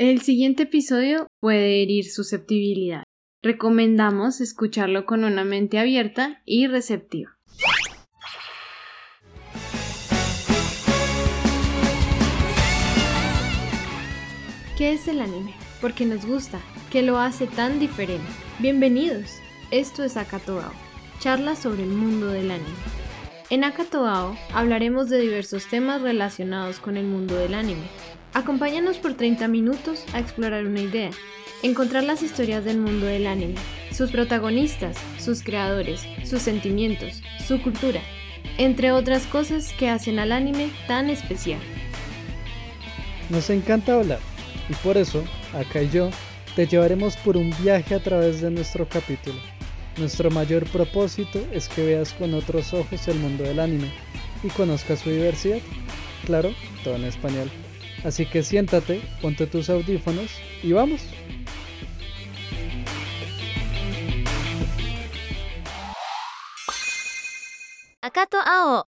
El siguiente episodio puede herir susceptibilidad. Recomendamos escucharlo con una mente abierta y receptiva. ¿Qué es el anime? Porque nos gusta, ¿qué lo hace tan diferente? Bienvenidos, esto es Akatoao, charla sobre el mundo del anime. En Akatoao hablaremos de diversos temas relacionados con el mundo del anime. Acompáñanos por 30 minutos a explorar una idea, encontrar las historias del mundo del anime, sus protagonistas, sus creadores, sus sentimientos, su cultura, entre otras cosas que hacen al anime tan especial. Nos encanta hablar y por eso, acá y yo, te llevaremos por un viaje a través de nuestro capítulo. Nuestro mayor propósito es que veas con otros ojos el mundo del anime y conozcas su diversidad. Claro, todo en español. Así que siéntate, ponte tus audífonos y vamos. Akato Ao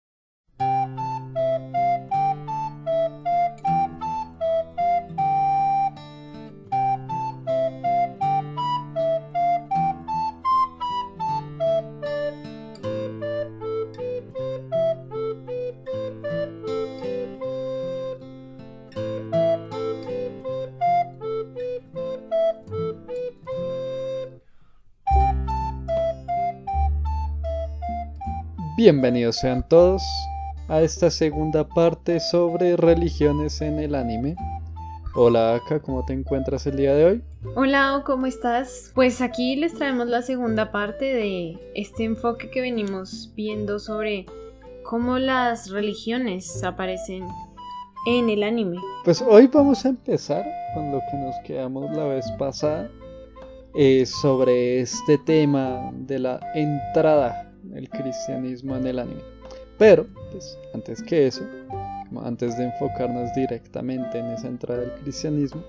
Bienvenidos sean todos a esta segunda parte sobre religiones en el anime. Hola Aka, ¿cómo te encuentras el día de hoy? Hola, ¿cómo estás? Pues aquí les traemos la segunda parte de este enfoque que venimos viendo sobre cómo las religiones aparecen en el anime. Pues hoy vamos a empezar con lo que nos quedamos la vez pasada eh, sobre este tema de la entrada el cristianismo en el anime. Pero, pues, antes que eso, antes de enfocarnos directamente en esa entrada del cristianismo,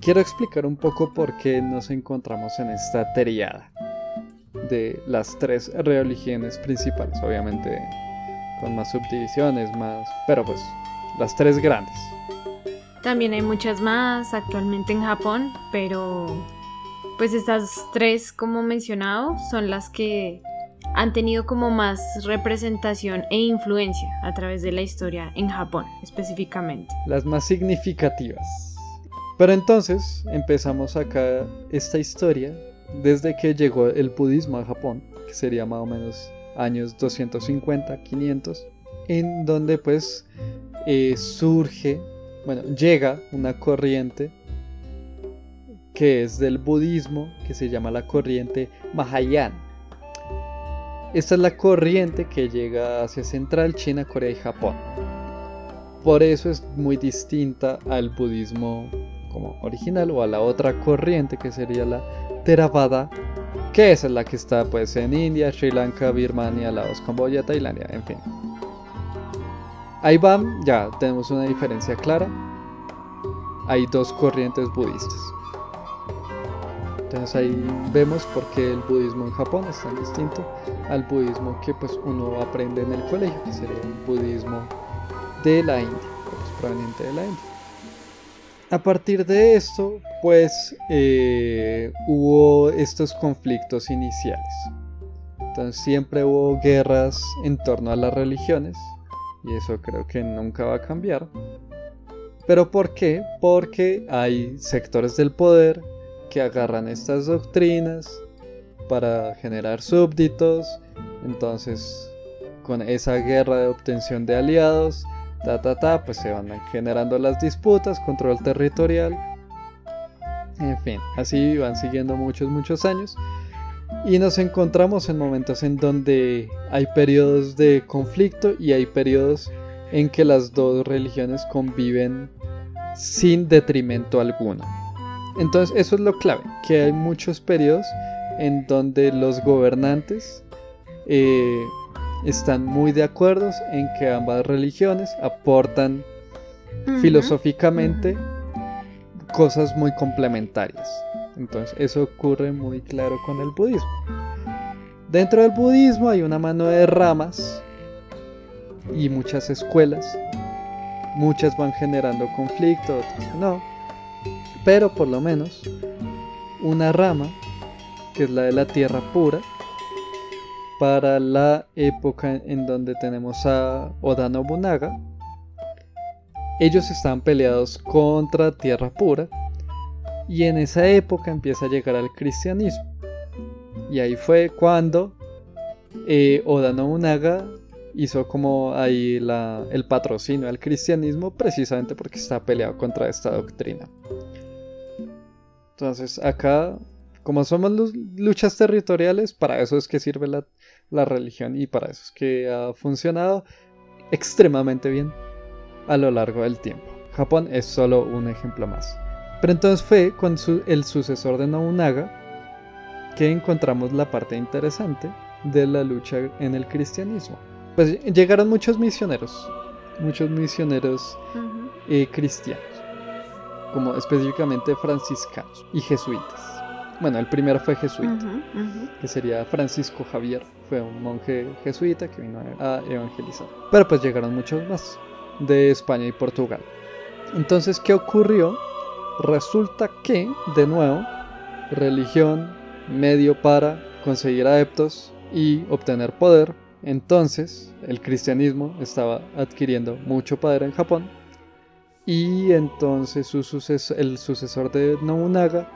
quiero explicar un poco por qué nos encontramos en esta triada de las tres religiones principales, obviamente con más subdivisiones, más, pero pues las tres grandes. También hay muchas más actualmente en Japón, pero pues estas tres, como mencionado, son las que han tenido como más representación e influencia a través de la historia en Japón específicamente. Las más significativas. Pero entonces empezamos acá esta historia desde que llegó el budismo a Japón, que sería más o menos años 250, 500, en donde pues eh, surge, bueno, llega una corriente que es del budismo, que se llama la corriente Mahayana esta es la corriente que llega hacia Central, China, Corea y Japón. Por eso es muy distinta al budismo como original o a la otra corriente que sería la Theravada, que es la que está pues en India, Sri Lanka, Birmania, Laos, Camboya, Tailandia, en fin. Ahí van, ya tenemos una diferencia clara. Hay dos corrientes budistas. Entonces ahí vemos por qué el budismo en Japón es tan distinto al budismo que pues uno aprende en el colegio, que sería el budismo de la India, pues, proveniente de la India. A partir de esto, pues eh, hubo estos conflictos iniciales. Entonces siempre hubo guerras en torno a las religiones y eso creo que nunca va a cambiar. ¿Pero por qué? Porque hay sectores del poder que agarran estas doctrinas para generar súbditos. Entonces, con esa guerra de obtención de aliados, ta ta ta, pues se van generando las disputas, control territorial. En fin, así van siguiendo muchos, muchos años. Y nos encontramos en momentos en donde hay periodos de conflicto y hay periodos en que las dos religiones conviven sin detrimento alguno. Entonces eso es lo clave, que hay muchos periodos en donde los gobernantes eh, están muy de acuerdo en que ambas religiones aportan filosóficamente cosas muy complementarias. Entonces eso ocurre muy claro con el budismo. Dentro del budismo hay una mano de ramas y muchas escuelas. Muchas van generando conflicto, otras no. Pero por lo menos una rama, que es la de la tierra pura, para la época en donde tenemos a Oda Nobunaga, ellos estaban peleados contra tierra pura y en esa época empieza a llegar al cristianismo. Y ahí fue cuando eh, Oda Nobunaga hizo como ahí el patrocinio al cristianismo precisamente porque está peleado contra esta doctrina. Entonces acá, como somos luchas territoriales, para eso es que sirve la, la religión y para eso es que ha funcionado extremadamente bien a lo largo del tiempo. Japón es solo un ejemplo más. Pero entonces fue con el sucesor de Nobunaga que encontramos la parte interesante de la lucha en el cristianismo. Pues llegaron muchos misioneros, muchos misioneros eh, cristianos, como específicamente franciscanos y jesuitas. Bueno, el primero fue jesuita, que sería Francisco Javier, fue un monje jesuita que vino a evangelizar. Pero pues llegaron muchos más de España y Portugal. Entonces, ¿qué ocurrió? Resulta que, de nuevo, religión, medio para conseguir adeptos y obtener poder. Entonces, el cristianismo estaba adquiriendo mucho poder en Japón. Y entonces su el sucesor de Nobunaga,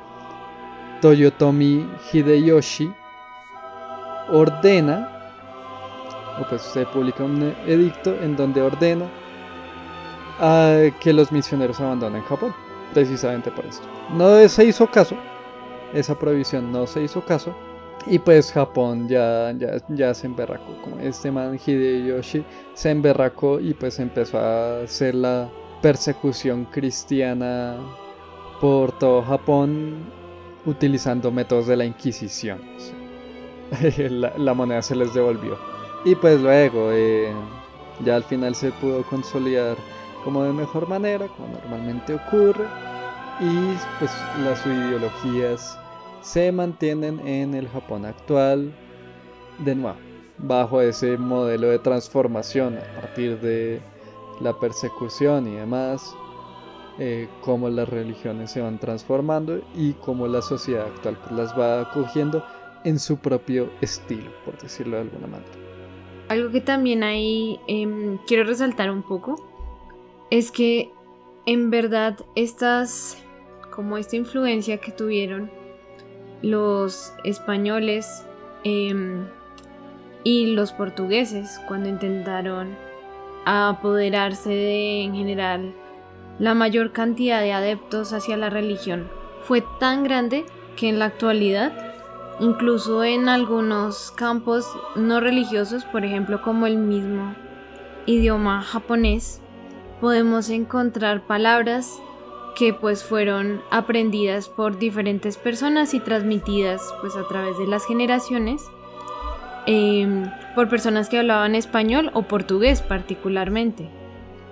Toyotomi Hideyoshi, ordena, o pues se publica un edicto en donde ordena que los misioneros abandonen Japón, precisamente por esto. No se hizo caso, esa prohibición no se hizo caso, y pues Japón ya, ya, ya se emberracó, como este man Hideyoshi se emberracó y pues empezó a hacer la persecución cristiana por todo Japón utilizando métodos de la Inquisición. la, moneda se les devolvió. Y pues luego, eh, ya al final se pudo consolidar como de mejor manera, como normalmente ocurre, y pues las ideologías se mantienen en el Japón actual, de nuevo, bajo ese modelo de transformación a partir de la persecución y demás, eh, cómo las religiones se van transformando y cómo la sociedad actual pues, las va acogiendo en su propio estilo, por decirlo de alguna manera. Algo que también ahí em, quiero resaltar un poco es que en verdad estas, como esta influencia que tuvieron los españoles em, y los portugueses cuando intentaron apoderarse de en general la mayor cantidad de adeptos hacia la religión. Fue tan grande que en la actualidad incluso en algunos campos no religiosos por ejemplo como el mismo idioma japonés podemos encontrar palabras que pues fueron aprendidas por diferentes personas y transmitidas pues a través de las generaciones em, por personas que hablaban español o portugués particularmente.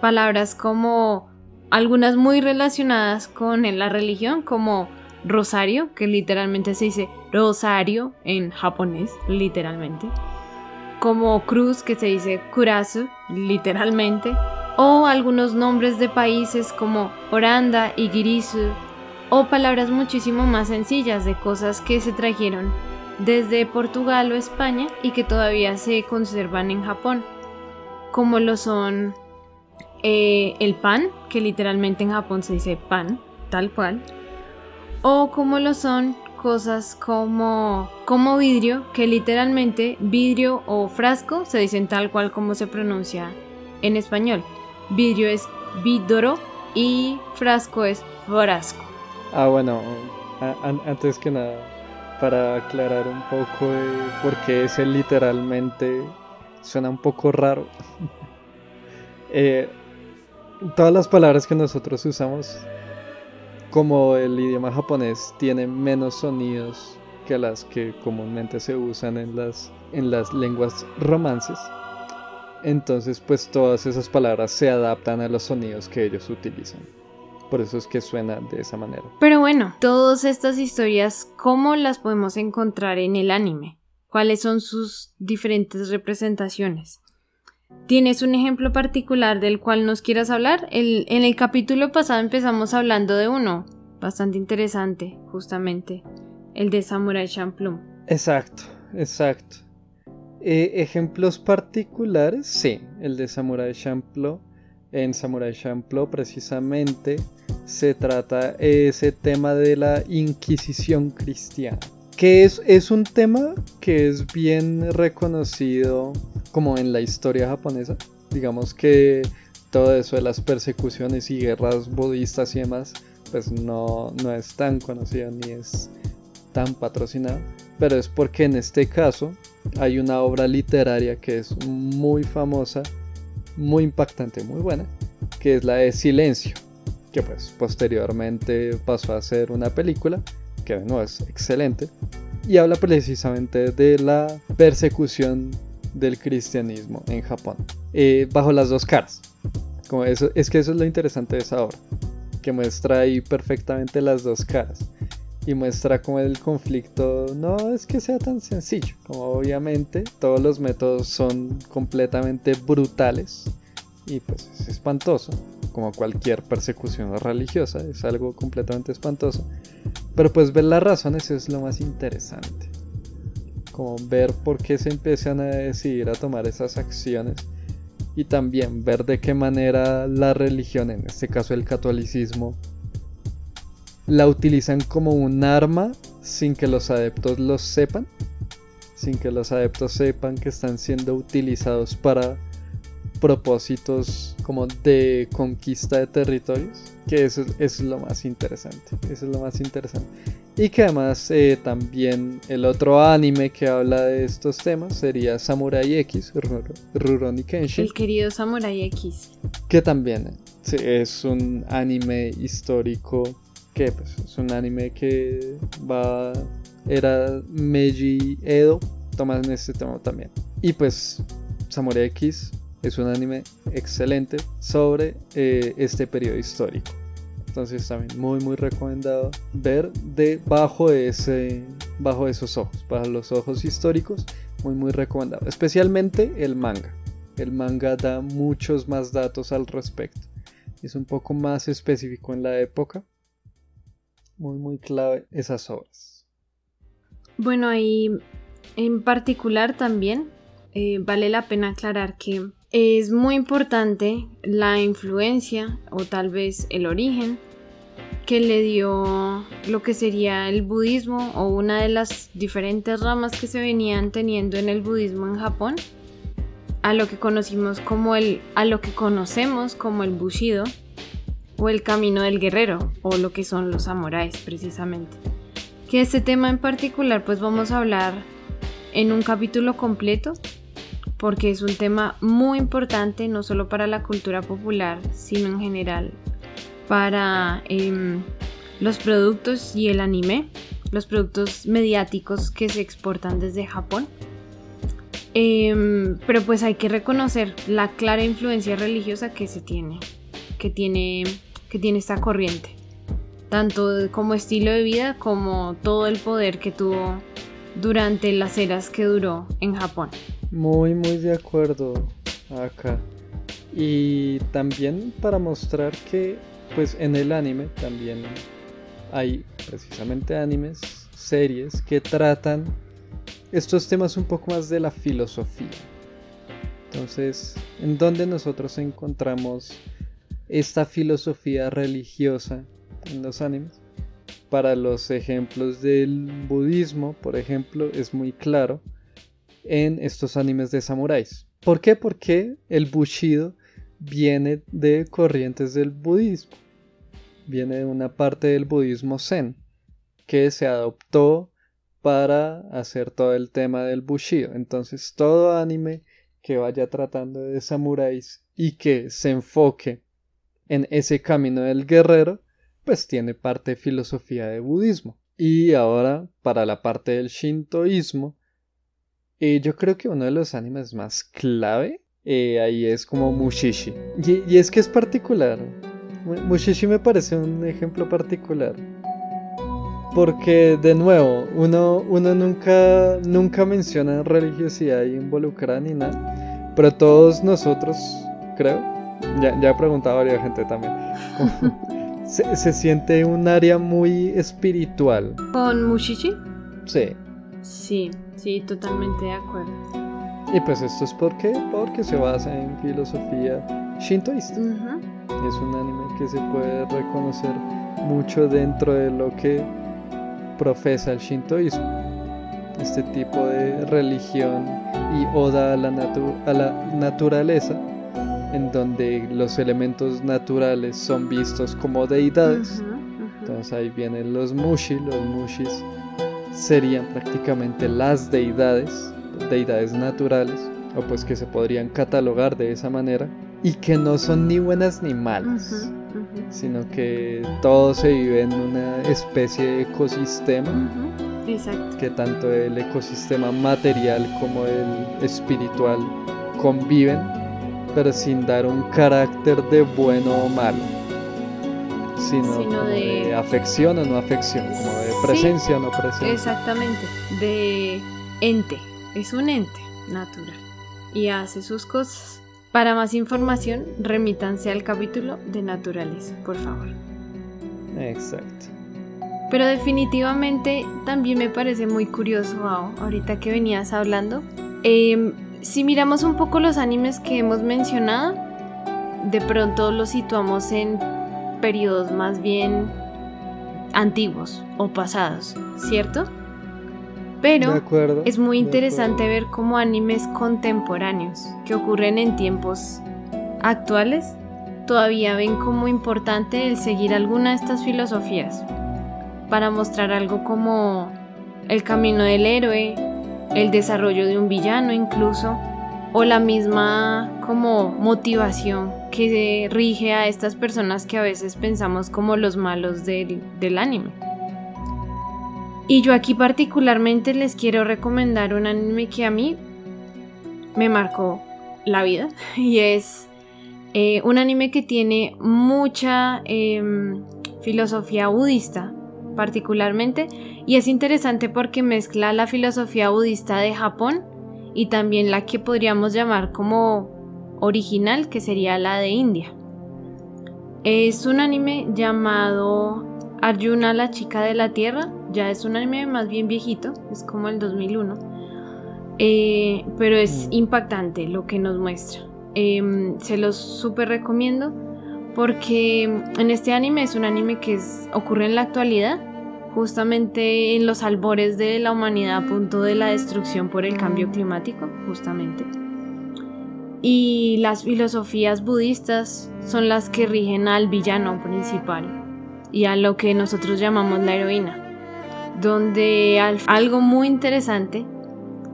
Palabras como algunas muy relacionadas con la religión como rosario, que literalmente se dice rosario en japonés, literalmente. Como cruz, que se dice kurasu, literalmente o algunos nombres de países como Oranda y Girisu, o palabras muchísimo más sencillas de cosas que se trajeron desde Portugal o España y que todavía se conservan en Japón, como lo son eh, el pan, que literalmente en Japón se dice pan, tal cual, o como lo son cosas como, como vidrio, que literalmente vidrio o frasco se dicen tal cual como se pronuncia en español. Vidrio es vidoro y frasco es frasco. Ah, bueno, antes que nada, para aclarar un poco de por qué ese literalmente suena un poco raro. Eh, todas las palabras que nosotros usamos, como el idioma japonés tiene menos sonidos que las que comúnmente se usan en las, en las lenguas romances, entonces pues todas esas palabras se adaptan a los sonidos que ellos utilizan. Por eso es que suena de esa manera. Pero bueno, todas estas historias, ¿cómo las podemos encontrar en el anime? ¿Cuáles son sus diferentes representaciones? ¿Tienes un ejemplo particular del cual nos quieras hablar? en el capítulo pasado empezamos hablando de uno, bastante interesante, justamente, el de Samurai Champloo. Exacto, exacto. Eh, ejemplos particulares, sí, el de Samurai Champloo. En Samurai Champloo precisamente se trata ese tema de la Inquisición cristiana, que es, es un tema que es bien reconocido como en la historia japonesa. Digamos que todo eso de las persecuciones y guerras budistas y demás, pues no, no es tan conocido ni es tan patrocinado. Pero es porque en este caso hay una obra literaria que es muy famosa, muy impactante, muy buena, que es la de Silencio, que pues posteriormente pasó a ser una película, que no es excelente, y habla precisamente de la persecución del cristianismo en Japón, eh, bajo las dos caras. Como eso, es que eso es lo interesante de esa obra, que muestra ahí perfectamente las dos caras y muestra como el conflicto no es que sea tan sencillo, como obviamente todos los métodos son completamente brutales y pues es espantoso, como cualquier persecución religiosa, es algo completamente espantoso, pero pues ver las razones es lo más interesante, como ver por qué se empiezan a decidir a tomar esas acciones y también ver de qué manera la religión, en este caso el catolicismo, la utilizan como un arma sin que los adeptos lo sepan, sin que los adeptos sepan que están siendo utilizados para propósitos como de conquista de territorios, que eso, es lo más interesante, eso es lo más interesante. Y que además eh, también el otro anime que habla de estos temas sería Samurai X, Rurouni Kenshin. El querido Samurai X. Que también es un anime histórico que pues, es un anime que va era Meiji Edo tomas en este tema también y pues Samurai X es un anime excelente sobre eh, este periodo histórico. Entonces también muy muy recomendado ver de bajo ese bajo esos ojos bajo los ojos históricos muy muy recomendado. Especialmente el manga. El manga da muchos más datos al respecto. Es un poco más específico en la época. Muy, muy clave esas obras. Bueno, ahí en particular también eh, vale la pena aclarar que es muy importante la influencia o tal vez el origen que le dio lo que sería el budismo o una de las diferentes ramas que se venían teniendo en el budismo en Japón a lo que conocimos como el a lo que conocemos como el bushido o el camino del guerrero o lo que son los samuráis precisamente. Que este tema en particular pues vamos a hablar en un capítulo completo porque es un tema muy importante no solo para la cultura popular sino en general para em, los productos y el anime, los productos mediáticos que se exportan desde Japón. Em, pero pues hay que reconocer la clara influencia religiosa que se tiene, que tiene que tiene esta corriente, tanto como estilo de vida como todo el poder que tuvo durante las eras que duró en Japón. Muy, muy de acuerdo acá. Y también para mostrar que pues en el anime también hay precisamente animes, series que tratan estos temas un poco más de la filosofía. Entonces, ¿en dónde nosotros encontramos esta filosofía religiosa en los animes. Para los ejemplos del budismo, por ejemplo, es muy claro en estos animes de samuráis. ¿Por qué? Porque el bushido viene de corrientes del budismo. Viene de una parte del budismo zen que se adoptó para hacer todo el tema del bushido. Entonces, todo anime que vaya tratando de samuráis y que se enfoque en ese camino del guerrero, pues tiene parte de filosofía de budismo. Y ahora, para la parte del shintoísmo, eh, yo creo que uno de los animes más clave eh, ahí es como Mushishi. Y, es que es particular. Mushishi me parece un ejemplo particular. Porque, de nuevo, uno, uno nunca, nunca menciona religiosidad involucrada ni nada. Pero todos nosotros, creo, ya, ya he preguntado a varias gente también. se, se siente un área muy espiritual. ¿Con Mushishi? Sí. Sí, sí, totalmente de acuerdo. Y pues esto es porque, porque se basa en filosofía shintoísta. Es un anime que se puede reconocer mucho dentro de lo que profesa el shintoísmo. Este tipo de religión y oda a la, natu- a la naturaleza, en donde los elementos naturales son vistos como deidades. Entonces ahí vienen los mushi, los mushis serían prácticamente las deidades, deidades naturales, o pues que se podrían catalogar de esa manera, y que no son ni buenas ni malas, sino que todo se vive en una especie de ecosistema, Exacto. que tanto el ecosistema material como el espiritual conviven, pero sin dar un carácter de bueno o malo. Sino, Sino de- de afección o no afección, como de. Presencia o no presencia. Exactamente. De ente. Es un ente natural. Y hace sus cosas. Para más información, remítanse al capítulo de naturaleza, por favor. Exacto. Pero definitivamente también me parece muy curioso, Ao, ahorita que venías hablando. Em, si miramos un poco los animes que hemos mencionado, de pronto los situamos en periodos más bien antiguos o pasados, ¿cierto? Pero acuerdo. es muy interesante ver cómo animes contemporáneos que ocurren en tiempos actuales todavía ven como importante el seguir alguna de estas filosofías para mostrar algo como el camino del héroe, el desarrollo de un villano incluso, o la misma como motivación que rige a estas personas que a veces pensamos como los malos del, del anime. Y yo aquí particularmente les quiero recomendar un anime que a mí me marcó la vida y es eh, un anime que tiene mucha em, filosofía budista particularmente y es interesante porque mezcla la filosofía budista de Japón y también la que podríamos llamar como original que sería la de India. Es un anime llamado Arjuna la chica de la tierra, ya es un anime más bien viejito, es como el 2001, eh, pero es Mm. impactante lo que nos muestra. Em, se los súper recomiendo porque en este anime es un anime que es- ocurre en la actualidad, justamente en los albores de la humanidad a punto de la destrucción por el cambio climático, justamente. Y las filosofías budistas son las que rigen al villano principal y a lo que nosotros llamamos la heroína, donde al- algo muy interesante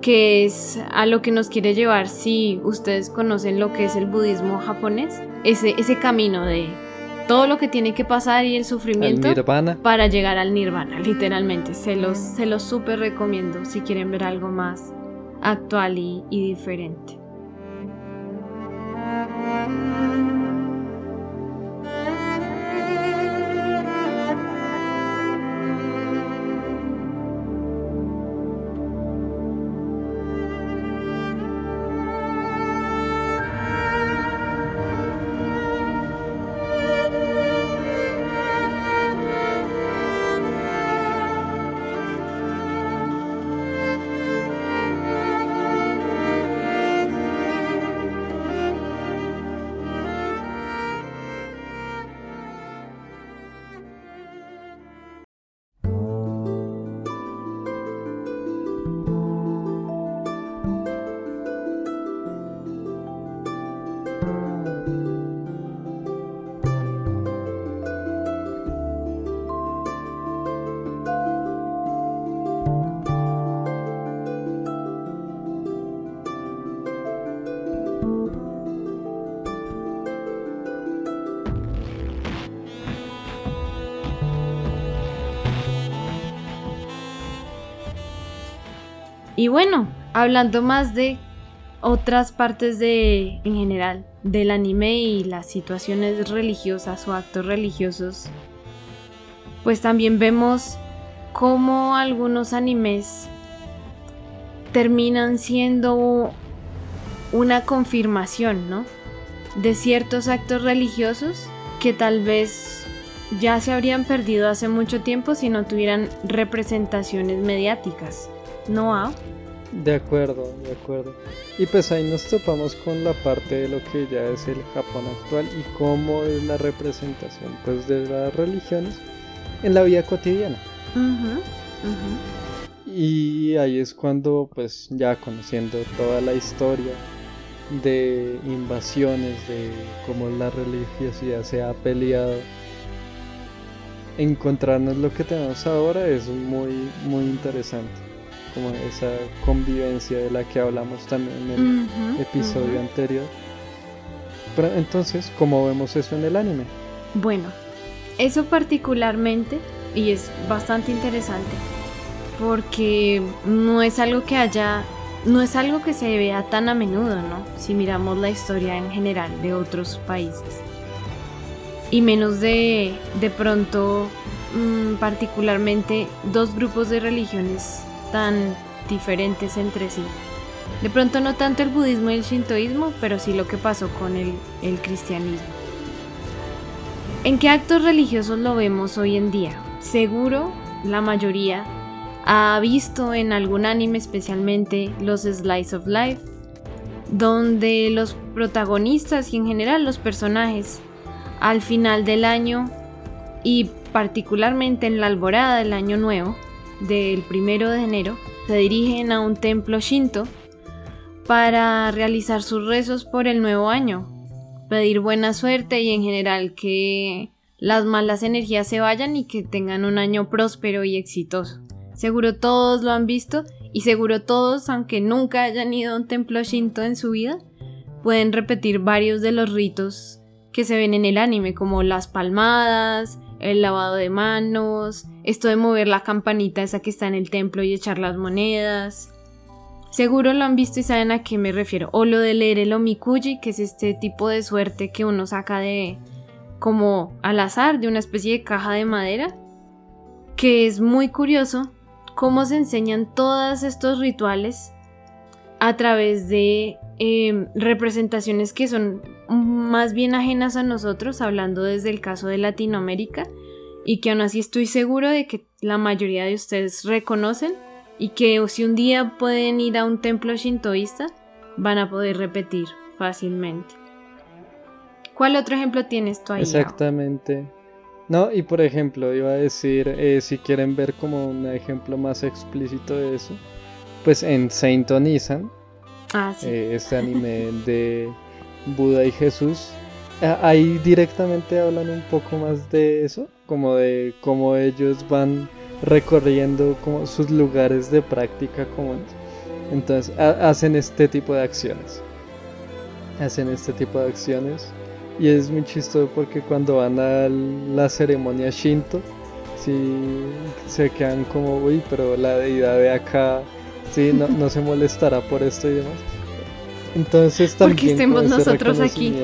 que es a lo que nos quiere llevar si ustedes conocen lo que es el budismo japonés, ese, ese camino de todo lo que tiene que pasar y el sufrimiento para llegar al nirvana, literalmente. Se los, se los súper recomiendo si quieren ver algo más actual y, y diferente. thank you Bye. Y bueno, hablando más de otras partes de, en general, del anime y las situaciones religiosas o actos religiosos, pues también vemos cómo algunos animes terminan siendo una confirmación, ¿no? De ciertos actos religiosos que tal vez ya se habrían perdido hace mucho tiempo si no tuvieran representaciones mediáticas. ¿No? De acuerdo, de acuerdo. Y pues ahí nos topamos con la parte de lo que ya es el Japón actual y cómo es la representación pues de las religiones en la vida cotidiana. Y ahí es cuando pues ya conociendo toda la historia de invasiones, de cómo la religiosidad se ha peleado, encontrarnos lo que tenemos ahora es muy, muy interesante como esa convivencia de la que hablamos también en el episodio anterior. Pero entonces, ¿cómo vemos eso en el anime? Bueno, eso particularmente, y es bastante interesante, porque no es algo que haya, no es algo que se vea tan a menudo, ¿no? Si miramos la historia en general de otros países. Y menos de, de pronto, mm, particularmente, dos grupos de religiones tan diferentes entre sí. De pronto no tanto el budismo y el shintoísmo, pero sí lo que pasó con el, cristianismo. ¿En qué actos religiosos lo vemos hoy en día? Seguro la mayoría ha visto en algún anime especialmente los Slice of Life, donde los protagonistas y en general los personajes al final del año y particularmente en la alborada del año nuevo del primero de enero se dirigen a un templo shinto para realizar sus rezos por el nuevo año, pedir buena suerte y en general que las malas energías se vayan y que tengan un año próspero y exitoso. Seguro todos lo han visto y seguro todos, aunque nunca hayan ido a un templo shinto en su vida, pueden repetir varios de los ritos que se ven en el anime, como las palmadas, el lavado de manos, esto de mover la campanita esa que está en el templo y echar las monedas. Seguro lo han visto y saben a qué me refiero. O lo de leer el omikuji, que es este tipo de suerte que uno saca de como al azar de una especie de caja de madera, que es muy curioso cómo se enseñan todos estos rituales a través de em, representaciones que son más bien ajenas a nosotros, hablando desde el caso de Latinoamérica, y que aún así estoy seguro de que la mayoría de ustedes reconocen y que si un día pueden ir a un templo shintoísta, van a poder repetir fácilmente. ¿Cuál otro ejemplo tienes tú ahí? Exactamente. No, y por ejemplo, iba a decir, eh, si quieren ver como un ejemplo más explícito de eso, pues en Saint Onisan, ah, eh, este anime de Buda y Jesús, ahí directamente hablan un poco más de eso, como de cómo ellos van recorriendo como sus lugares de práctica comunes. Entonces hacen este tipo de acciones. Hacen este tipo de acciones. Y es muy chistoso porque cuando van a la ceremonia Shinto, sí se quedan como, uy, pero la deidad de acá, sí, no, no se molestará por esto y demás. Entonces también Porque estemos nosotros aquí.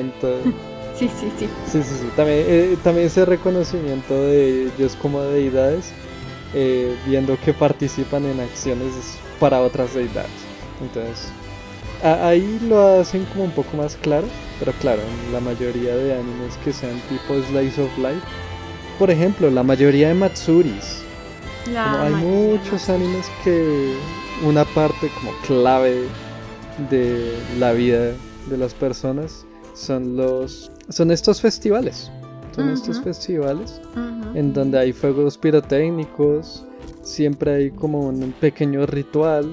Sí, sí, sí. Sí, sí, sí. También, eh, también ese reconocimiento de ellos como deidades, eh, viendo que participan en acciones para otras deidades. Entonces, ahí lo hacen como un poco más claro, pero claro, en la mayoría de animes que sean tipo Slice of Life, por ejemplo, la mayoría de Matsuris, hay muchos animes que una parte como clave de la vida de las personas son los son estos festivales. Son estos festivales en donde hay fuegos pirotécnicos siempre hay como un pequeño ritual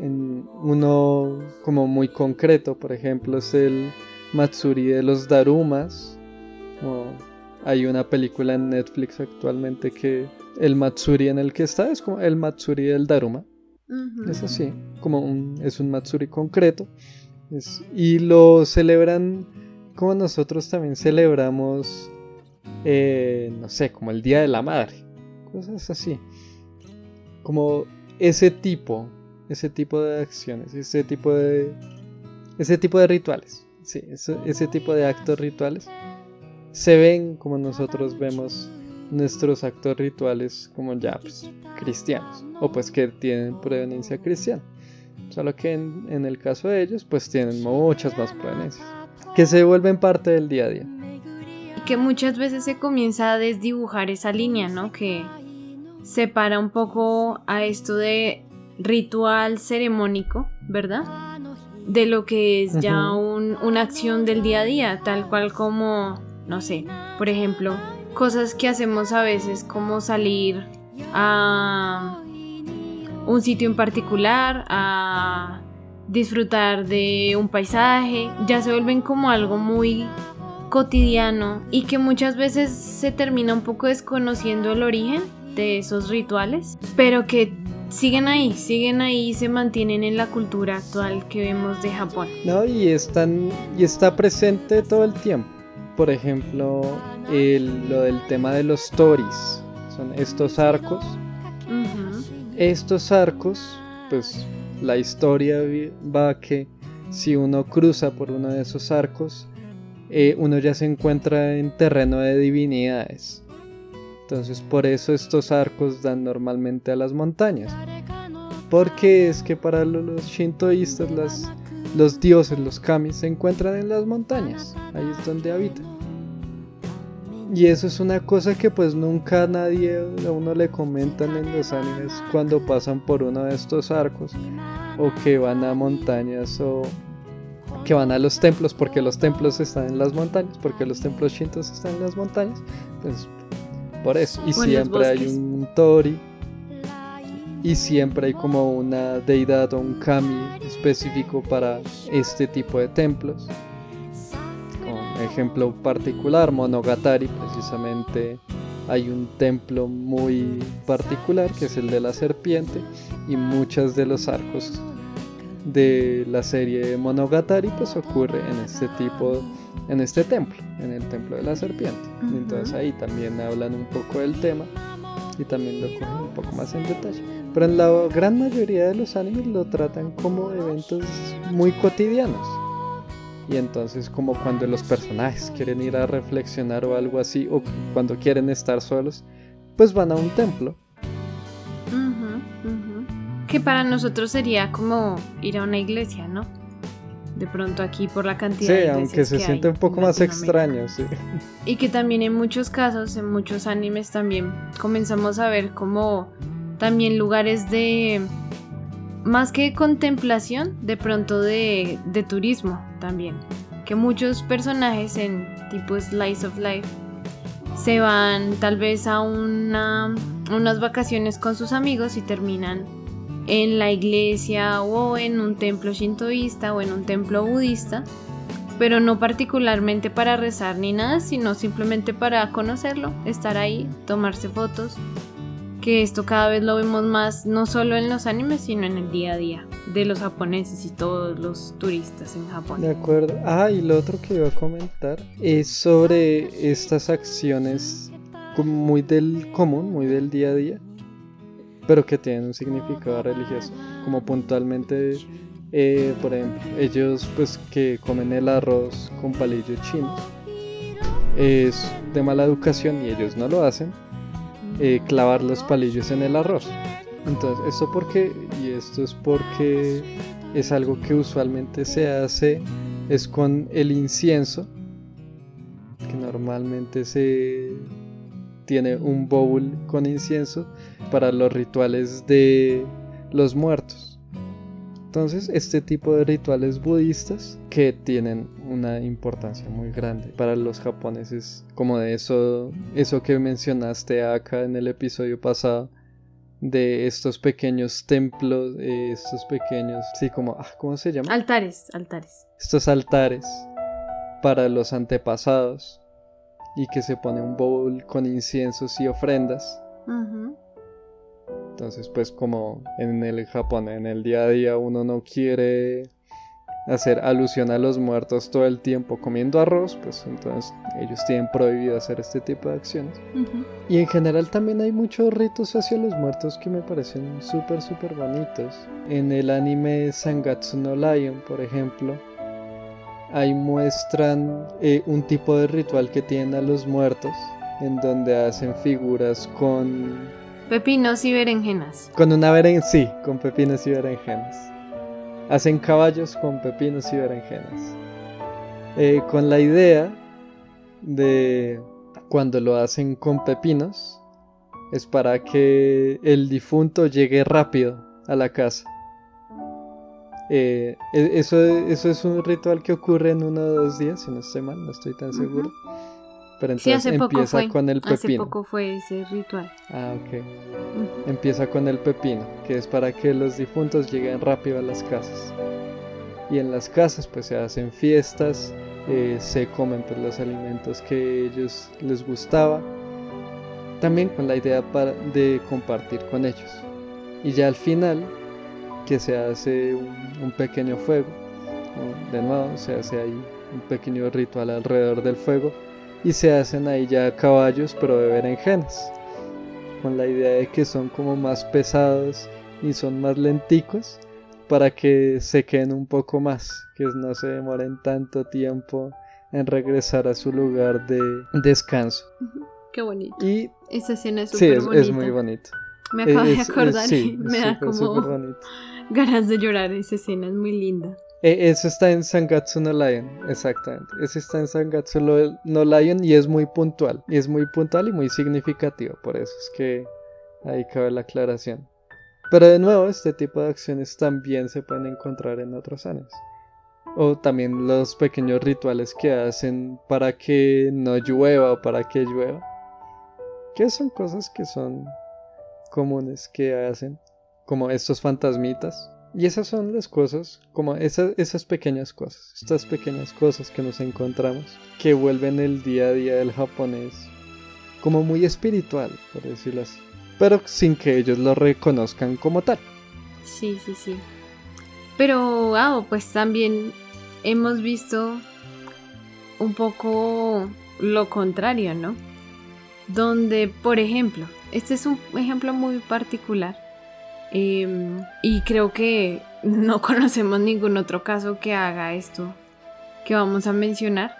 en uno como muy concreto. Por ejemplo es el Matsuri de los Darumas hay una película en Netflix actualmente que el Matsuri en el que está es como el Matsuri del Daruma. Es así, como un, es un Matsuri concreto. y lo celebran como nosotros también celebramos, eh, no sé, como el Día de la Madre. Cosas así. Como ese tipo, ese tipo de acciones, ese tipo de, ese tipo de rituales. Sí, ese, tipo de actos rituales se ven como nosotros vemos nuestros actos rituales como ya pues, cristianos o pues que tienen proveniencia cristiana. Solo que en, el caso de ellos pues tienen muchas más proveniencias que se vuelven parte del día a día. que muchas veces se comienza a desdibujar esa línea, ¿no? Que separa un poco a esto de ritual ceremónico, ¿verdad? De lo que es ya una acción del día a día, tal cual como, no sé, por ejemplo, cosas que hacemos a veces como salir a un sitio en particular, a disfrutar de un paisaje, ya se vuelven como algo muy cotidiano y que muchas veces se termina un poco desconociendo el origen de esos rituales, pero que siguen ahí, siguen ahí y se mantienen en la cultura actual que vemos de Japón. No, y están y está presente todo el tiempo. Por ejemplo, lo del tema de los toris, son estos arcos. Estos arcos, pues la historia va que si uno cruza por uno de esos arcos, eh, uno ya se encuentra en terreno de divinidades. Entonces por eso estos arcos dan normalmente a las montañas. Porque es que para los shintoístas los dioses, los kamis, se encuentran en las montañas. Ahí es donde habitan. Y eso es una cosa que pues nunca nadie a uno le comentan en los animes cuando pasan por uno de estos arcos o que van a montañas o que van a los templos porque los templos están en las montañas, porque los templos shintos están en las montañas. Pues por eso. Y siempre hay un tori. Y siempre hay como una deidad o un kami específico para este tipo de templos ejemplo particular, Monogatari, precisamente hay un templo muy particular que es el de la serpiente y muchos de los arcos de la serie Monogatari pues ocurre en este tipo en este templo, en el templo de la serpiente. Entonces ahí también hablan un poco del tema y también lo cogen un poco más en detalle. Pero en la gran mayoría de los animes lo tratan como eventos muy cotidianos y entonces como cuando los personajes quieren ir a reflexionar o algo así, o cuando quieren estar solos, pues van a un templo. Que para nosotros sería como ir a una iglesia, ¿no? De pronto aquí por la cantidad sí, aunque se siente un poco más extraño, sí. Y que también en muchos casos, en muchos animes también, comenzamos a ver como también lugares de más que contemplación, de pronto de, turismo también. Que muchos personajes en tipo Slice of Life se van tal vez a una, unas vacaciones con sus amigos y terminan en la iglesia o en un templo shintoísta o en un templo budista, pero no particularmente para rezar ni nada, sino simplemente para conocerlo, estar ahí, tomarse fotos que esto cada vez lo vemos más no solo en los animes, sino en el día a día de los japoneses y todos los turistas en Japón. De acuerdo. Ah, y lo otro que iba a comentar es sobre estas acciones muy del común, muy del día a día, pero que tienen un significado religioso, como puntualmente, eh, por ejemplo, ellos pues que comen el arroz con palillos chinos. Es de mala educación y ellos no lo hacen eh, clavar los palillos en el arroz. Entonces, esto porque, y esto es porque es algo que usualmente se hace, es con el incienso, que normalmente se tiene un bowl con incienso para los rituales de los muertos. Entonces, este tipo de rituales budistas que tienen una importancia muy grande para los japoneses, como de eso, eso que mencionaste acá en el episodio pasado, de estos pequeños templos, estos pequeños, sí, como, ah, ¿cómo se llama? Altares, altares. Estos altares para los antepasados y que se pone un bowl con inciensos y ofrendas. Entonces, pues como en el Japón, en el día a día uno no quiere hacer alusión a los muertos todo el tiempo comiendo arroz, pues entonces ellos tienen prohibido hacer este tipo de acciones. Y en general también hay muchos ritos hacia los muertos que me parecen súper, súper bonitos. En el anime Sangatsu no Lion, por ejemplo, ahí muestran eh, un tipo de ritual que tienen a los muertos, en donde hacen figuras con Pepinos y berenjenas. Con una berenjena, sí, con pepinos y berenjenas. Hacen caballos con pepinos y berenjenas. Eh, con la idea de cuando lo hacen con pepinos es para que el difunto llegue rápido a la casa. Eh, e- eso, eso es un ritual que ocurre en uno o dos días, si no estoy mal, no estoy tan seguro. Pero Sí, entonces hace poco empieza fue. con el Hace pepino. poco fue ese ritual. Ah, ok. Empieza con el pepino, que es para que los difuntos lleguen rápido a las casas. Y en las casas pues se hacen fiestas, eh, se comen pues, los alimentos que ellos les gustaba. También con la idea para- de compartir con ellos. Y ya al final, que se hace un, un pequeño fuego. De nuevo, se hace ahí un pequeño ritual alrededor del fuego. Y se hacen ahí ya caballos, pero de berenjenas con la idea de que son como más pesados y son más lenticos para que se queden un poco más, que no se demoren tanto tiempo en regresar a su lugar de descanso. Qué bonito. Y Esa escena es sí, súper es, bonita. es muy bonito. Me acabo de es- acordar sí, y me da como ganas de llorar. Esa escena es muy linda. E- Eso está en Sangatsu no Lion, exactamente. Ese está en Sangatsu no- Lion y es muy puntual. Y es muy puntual y muy significativo. Por eso es que ahí cabe la aclaración. Pero de nuevo, este tipo de acciones también se pueden encontrar en otros animes. O también los pequeños rituales que hacen para que no llueva o para que llueva. Que son cosas que son comunes que hacen. Como estos fantasmitas. Y esas son las cosas, como esas, esas pequeñas cosas, estas pequeñas cosas que nos encontramos, que vuelven el día a día del japonés como muy espiritual, por decirlo así. Pero sin que ellos lo reconozcan como tal. Sí, sí, sí. Pero, ah, pues también hemos visto un poco lo contrario, ¿no? Donde, por ejemplo, este es un ejemplo muy particular. Em, y creo que no conocemos ningún otro caso que haga esto que vamos a mencionar.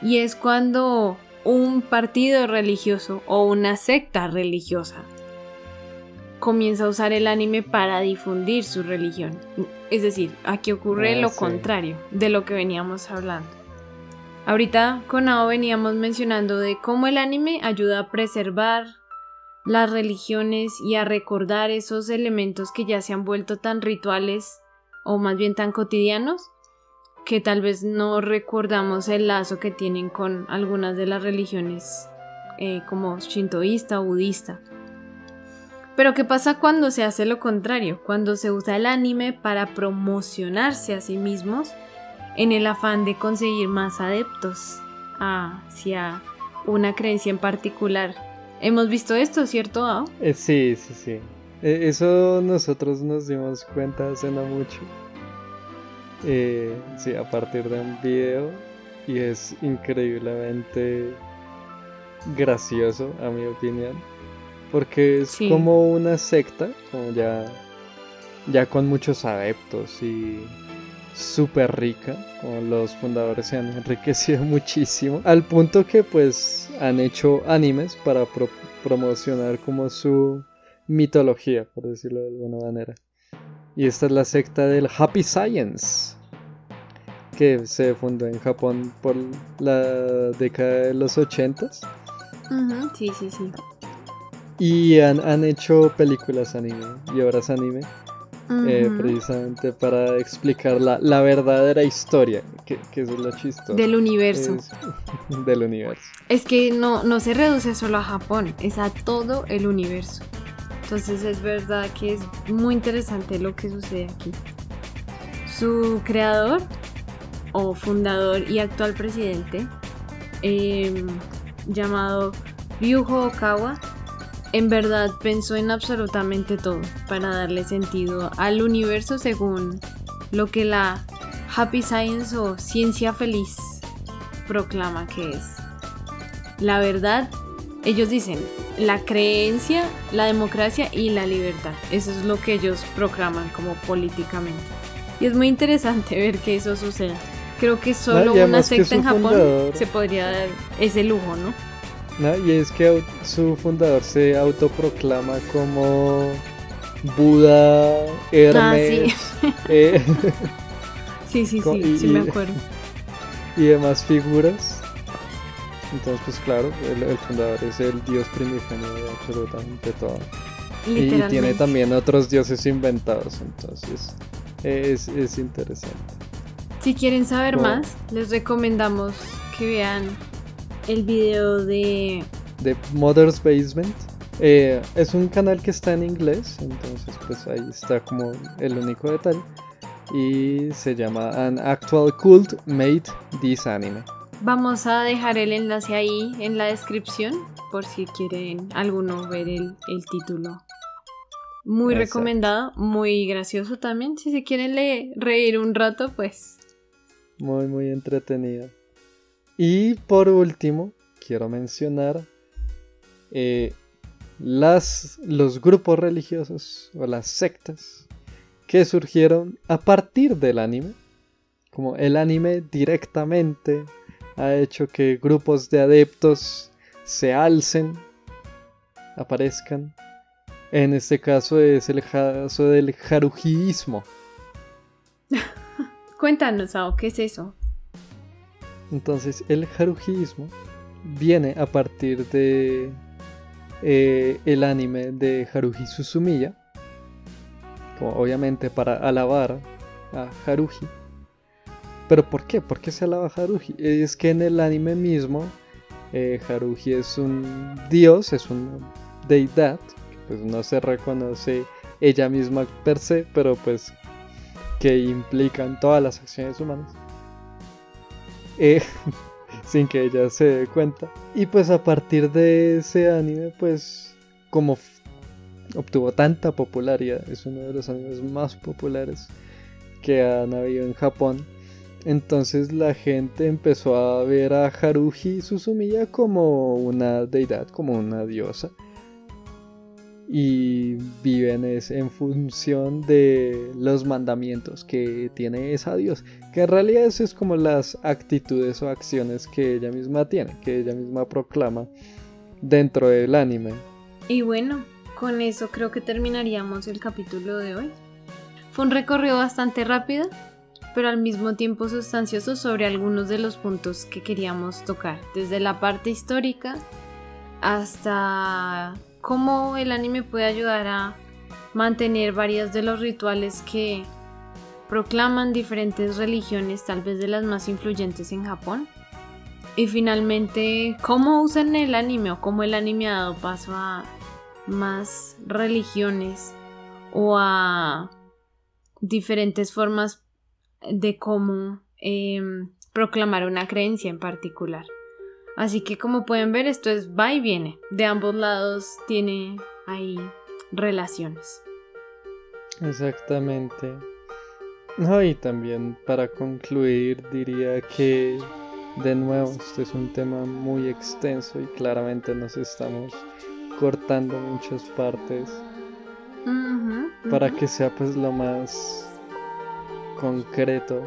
Y es cuando un partido religioso o una secta religiosa comienza a usar el anime para difundir su religión. Es decir, aquí ocurre Ah, lo sí. contrario de lo que veníamos hablando. Ahorita con Ao veníamos mencionando de cómo el anime ayuda a preservar las religiones y a recordar esos elementos que ya se han vuelto tan rituales o más bien tan cotidianos que tal vez no recordamos el lazo que tienen con algunas de las religiones eh, como shintoísta o budista. Pero ¿qué pasa cuando se hace lo contrario? Cuando se usa el anime para promocionarse a sí mismos en el afán de conseguir más adeptos hacia una creencia en particular. Hemos visto esto, ¿cierto? Ao? Eh, sí, sí, sí. Eh, eso nosotros nos dimos cuenta hace no mucho. Eh, sí, a partir de un video. Y es increíblemente gracioso, a mi opinión. Porque es Sí. como una secta, como ya, ya con muchos adeptos y súper rica. Como los fundadores se han enriquecido muchísimo. Al punto que pues han hecho animes para pro- promocionar como su mitología, por decirlo de alguna manera. Y esta es la secta del Happy Science, que se fundó en Japón por la década de los 80s. Ujú, Sí, sí, sí. Y han, han hecho películas anime y obras anime eh, precisamente para explicar la, la verdadera historia, que, que eso es lo chistoso. Del universo. Es- del universo. Es que no, no se reduce solo a Japón, es a todo el universo. Entonces es verdad que es muy interesante lo que sucede aquí. Su creador o fundador y actual presidente, em, llamado Ryuho Okawa, en verdad pensó en absolutamente todo para darle sentido al universo según lo que la Happy Science o ciencia feliz proclama que es. La verdad, ellos dicen, la creencia, la democracia y la libertad. Eso es lo que ellos proclaman como políticamente. Y es muy interesante ver que eso suceda. Creo que solo y una secta en Japón fundador- se podría dar ese lujo, ¿no? ¿No? Y es que su fundador se autoproclama como Buda, Hermes, eh, Sí, sí, Co- sí, y- sí me acuerdo. y demás figuras. Entonces, pues claro, el, el fundador es el dios primigenio de absolutamente todo. Y tiene también otros dioses inventados, entonces es, es interesante. Si quieren saber más, les recomendamos que vean el video de... De Mother's Basement. Eh, es un canal que está en inglés, entonces pues ahí está como el único detalle. Y se llama An Actual Cult Made This Anime. Vamos a dejar el enlace ahí en la descripción por si quieren alguno ver el, el título. Muy recomendado, muy gracioso también. Si se quieren leer, reír un rato, pues. Muy, muy entretenido. Y por último, quiero mencionar eh, las, los grupos religiosos o las sectas que surgieron a partir del anime. Como el anime directamente ha hecho que grupos de adeptos se alcen, aparezcan. En este caso es el caso del harujismo. Cuéntanos, Ao, ¿qué es eso? Entonces, el harujismo viene a partir de eh, el anime de Haruhi Suzumiya, obviamente para alabar a Haruhi ¿Pero por qué? ¿Por qué se alaba Haruhi? Es que en el anime mismo eh, Haruhi es un dios, es una deidad, que pues no se reconoce ella misma per se, pero pues que implican todas las acciones humanas. Eh, sin que ella se dé cuenta. Y pues a partir de ese anime, pues como obtuvo tanta popularidad, es uno de los animes más populares que han habido en Japón entonces la gente empezó a ver a Haruhi Suzumiya como una deidad, como una diosa. Y viven en función de los mandamientos que tiene esa diosa. Que en realidad eso es como las actitudes o acciones que ella misma tiene, que ella misma proclama dentro del anime. Y bueno, con eso creo que terminaríamos el capítulo de hoy. Fue un recorrido bastante rápido, pero al mismo tiempo sustancioso sobre algunos de los puntos que queríamos tocar, desde la parte histórica hasta cómo el anime puede ayudar a mantener varios de los rituales que proclaman diferentes religiones, tal vez de las más influyentes en Japón. Y finalmente, cómo usan el anime o cómo el anime ha dado paso a más religiones o a diferentes formas de cómo em, proclamar una creencia en particular. Así que como pueden ver esto es va y viene. De ambos lados tiene ahí relaciones. Exactamente. y también para concluir diría que de nuevo este es un tema muy extenso y claramente nos estamos cortando muchas partes para que sea pues lo más concreto.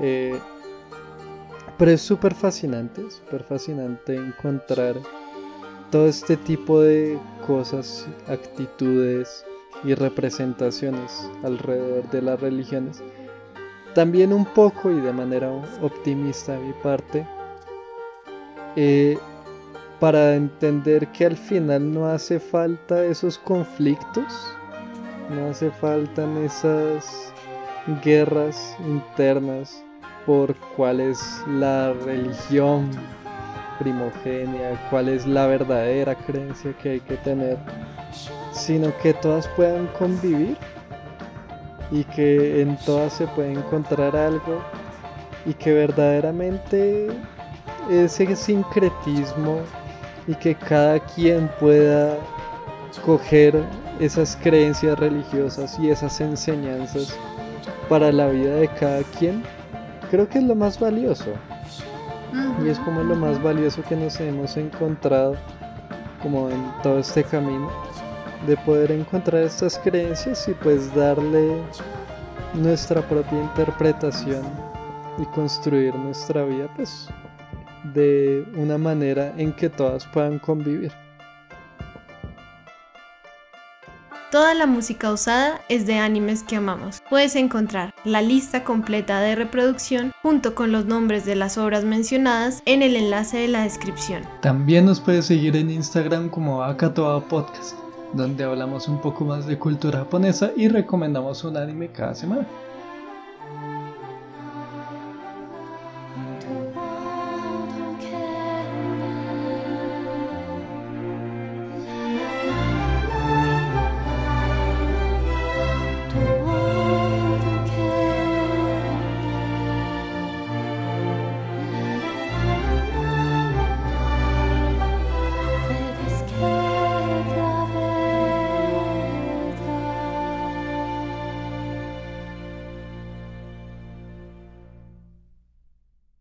Eh, pero es súper fascinante, súper fascinante encontrar todo este tipo de cosas, actitudes y representaciones alrededor de las religiones. También un poco y de manera optimista a mi parte, eh, para entender que al final no hace falta esos conflictos, no hace falta esas guerras internas por cuál es la religión primogénea, cuál es la verdadera creencia que hay que tener, sino que todas puedan convivir y que en todas se puede encontrar algo y que verdaderamente ese sincretismo y que cada quien pueda coger esas creencias religiosas y esas enseñanzas para la vida de cada quien, creo que es lo más valioso. Y es como lo más valioso que nos hemos encontrado como en todo este camino de poder encontrar estas creencias y pues darle nuestra propia interpretación y construir nuestra vida pues de una manera en que todas puedan convivir. Toda la música usada es de animes que amamos. Puedes encontrar la lista completa de reproducción junto con los nombres de las obras mencionadas en el enlace de la descripción. También nos puedes seguir en Instagram como Akatoa Podcast, donde hablamos un poco más de cultura japonesa y recomendamos un anime cada semana.